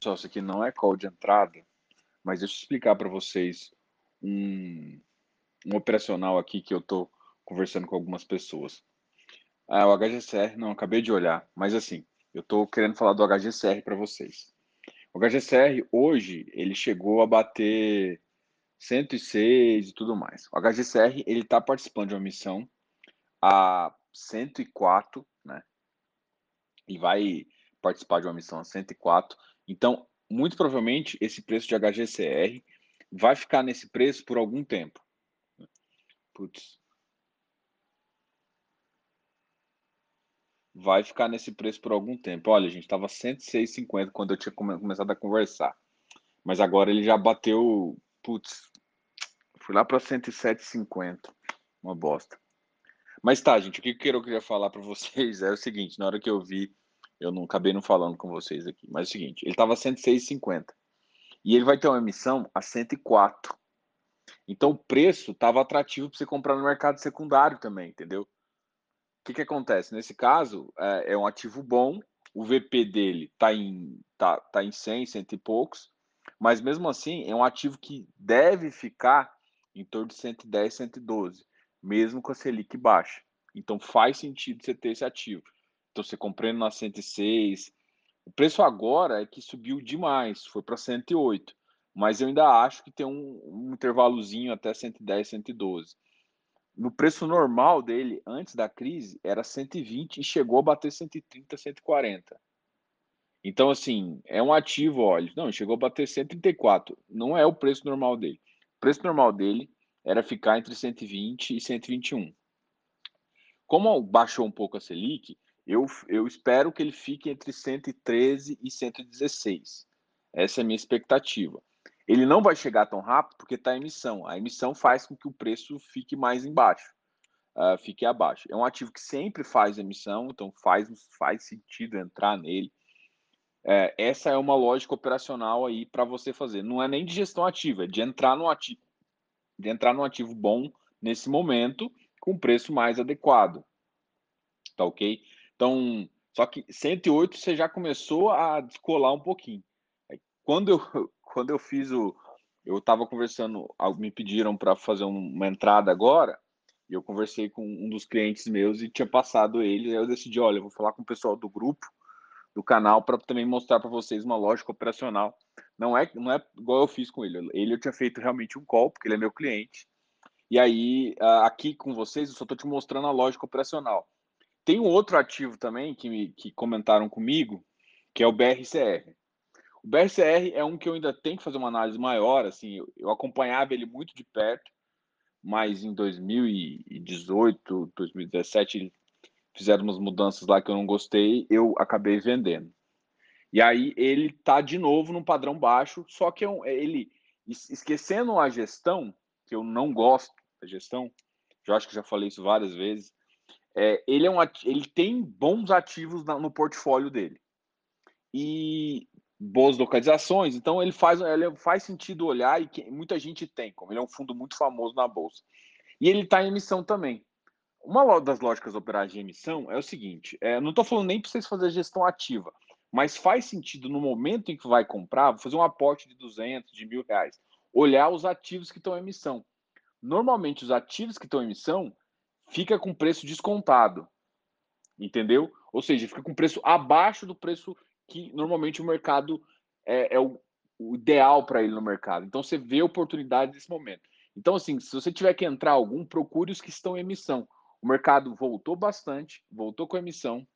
Pessoal, isso aqui não é call de entrada, mas deixa eu explicar para vocês um, um operacional aqui que eu estou conversando com algumas pessoas. Ah, o HGCR, não, acabei de olhar, mas assim, eu estou querendo falar do HGCR para vocês. O HGCR hoje ele chegou a bater 106 e tudo mais. O HGCR ele está participando de uma missão a 104, né? E vai participar de uma missão a 104. Então, muito provavelmente esse preço de HGCR vai ficar nesse preço por algum tempo. Putz. Vai ficar nesse preço por algum tempo. Olha, gente, estava 106,50 quando eu tinha começado a conversar. Mas agora ele já bateu. Putz, fui lá para 107,50. Uma bosta. Mas tá, gente, o que eu queria falar para vocês é o seguinte: na hora que eu vi, eu não acabei não falando com vocês aqui, mas é o seguinte: ele estava 106,50 e ele vai ter uma emissão a 104. Então o preço estava atrativo para você comprar no mercado secundário também, entendeu? O que, que acontece? Nesse caso, é, é um ativo bom, o VP dele está em, tá, tá em 100, cento e poucos, mas mesmo assim é um ativo que deve ficar em torno de 110, 112, mesmo com a Selic baixa. Então faz sentido você ter esse ativo. Então você comprando na 106, o preço agora é que subiu demais, foi para 108, mas eu ainda acho que tem um, um intervalozinho até 110, 112. No preço normal dele, antes da crise, era 120 e chegou a bater 130, 140. Então, assim, é um ativo, olha, não, chegou a bater 134. Não é o preço normal dele. O preço normal dele era ficar entre 120 e 121. Como baixou um pouco a Selic, eu, eu espero que ele fique entre 113 e 116. Essa é a minha expectativa. Ele não vai chegar tão rápido porque está emissão. A emissão faz com que o preço fique mais embaixo, uh, fique abaixo. É um ativo que sempre faz emissão, então faz, faz sentido entrar nele. É, essa é uma lógica operacional aí para você fazer. Não é nem de gestão ativa, é de entrar no ativo, de entrar num ativo bom nesse momento com preço mais adequado. Tá ok? Então, só que 108 você já começou a descolar um pouquinho. Quando eu, quando eu fiz o. Eu estava conversando, me pediram para fazer uma entrada agora, e eu conversei com um dos clientes meus e tinha passado ele, aí eu decidi, olha, eu vou falar com o pessoal do grupo, do canal, para também mostrar para vocês uma lógica operacional. Não é, não é igual eu fiz com ele. Ele eu tinha feito realmente um call, porque ele é meu cliente. E aí, aqui com vocês, eu só estou te mostrando a lógica operacional. Tem um outro ativo também que, me, que comentaram comigo, que é o BRCR. O BRCR é um que eu ainda tenho que fazer uma análise maior, assim, eu, eu acompanhava ele muito de perto, mas em 2018, 2017, fizeram umas mudanças lá que eu não gostei, eu acabei vendendo. E aí ele tá de novo num padrão baixo, só que é ele esquecendo a gestão, que eu não gosto da gestão, eu acho que já falei isso várias vezes, é, ele, é um, ele tem bons ativos na, no portfólio dele. E boas localizações, então ele faz, ele faz sentido olhar e que muita gente tem, como ele é um fundo muito famoso na bolsa. E ele está em emissão também. Uma das lógicas operais de emissão é o seguinte: é, não estou falando nem para vocês fazer gestão ativa, mas faz sentido no momento em que vai comprar, fazer um aporte de 200, de mil reais, olhar os ativos que estão em emissão. Normalmente, os ativos que estão em emissão fica com preço descontado. Entendeu? Ou seja, fica com preço abaixo do preço que normalmente o mercado é, é o, o, ideal para ele no mercado. Então você vê oportunidade nesse momento. Então, assim, se você tiver que entrar algum, procure os que estão em emissão. O mercado voltou bastante, voltou com emissão,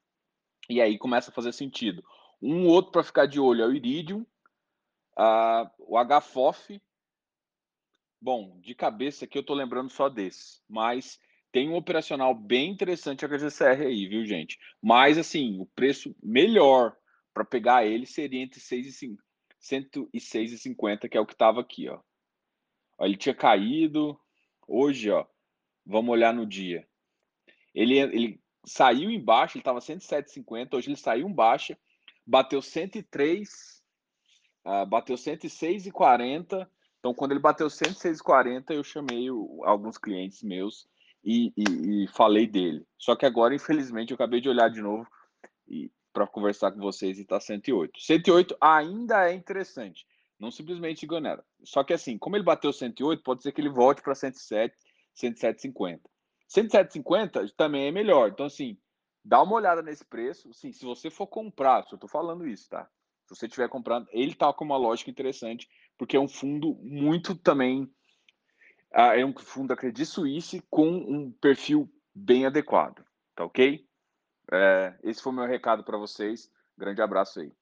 e aí começa a fazer sentido. Um outro para ficar de olho é o Iridium, o HFOF. Bom, de cabeça aqui eu estou lembrando só desse, mas tem um operacional bem interessante a GCR aí, viu, gente? Mas, assim, o preço melhor para pegar ele seria entre 6 e 106,50, que é o que estava aqui, ó. ó. Ele tinha caído. Hoje, ó, vamos olhar no dia. Ele, ele saiu embaixo, ele estava 107,50. Hoje ele saiu embaixo, bateu 103, uh, bateu 106,40. Então, quando ele bateu 106,40, eu chamei o, alguns clientes meus e, e, e, falei dele. Só que agora, infelizmente, eu acabei de olhar de novo para conversar com vocês e está 108. 108 ainda é interessante. Não simplesmente ignorar. Só que assim, como ele bateu 108, pode ser que ele volte para 107, 107,50. 107,50 também é melhor. Então, assim, dá uma olhada nesse preço. Sim, se você for comprar, eu estou falando isso, tá? Se você estiver comprando, ele tá com uma lógica interessante, porque é um fundo muito também. Uh, é um fundo da Credit Suisse com um perfil bem adequado. Tá ok? É, esse foi meu recado para vocês. Grande abraço aí.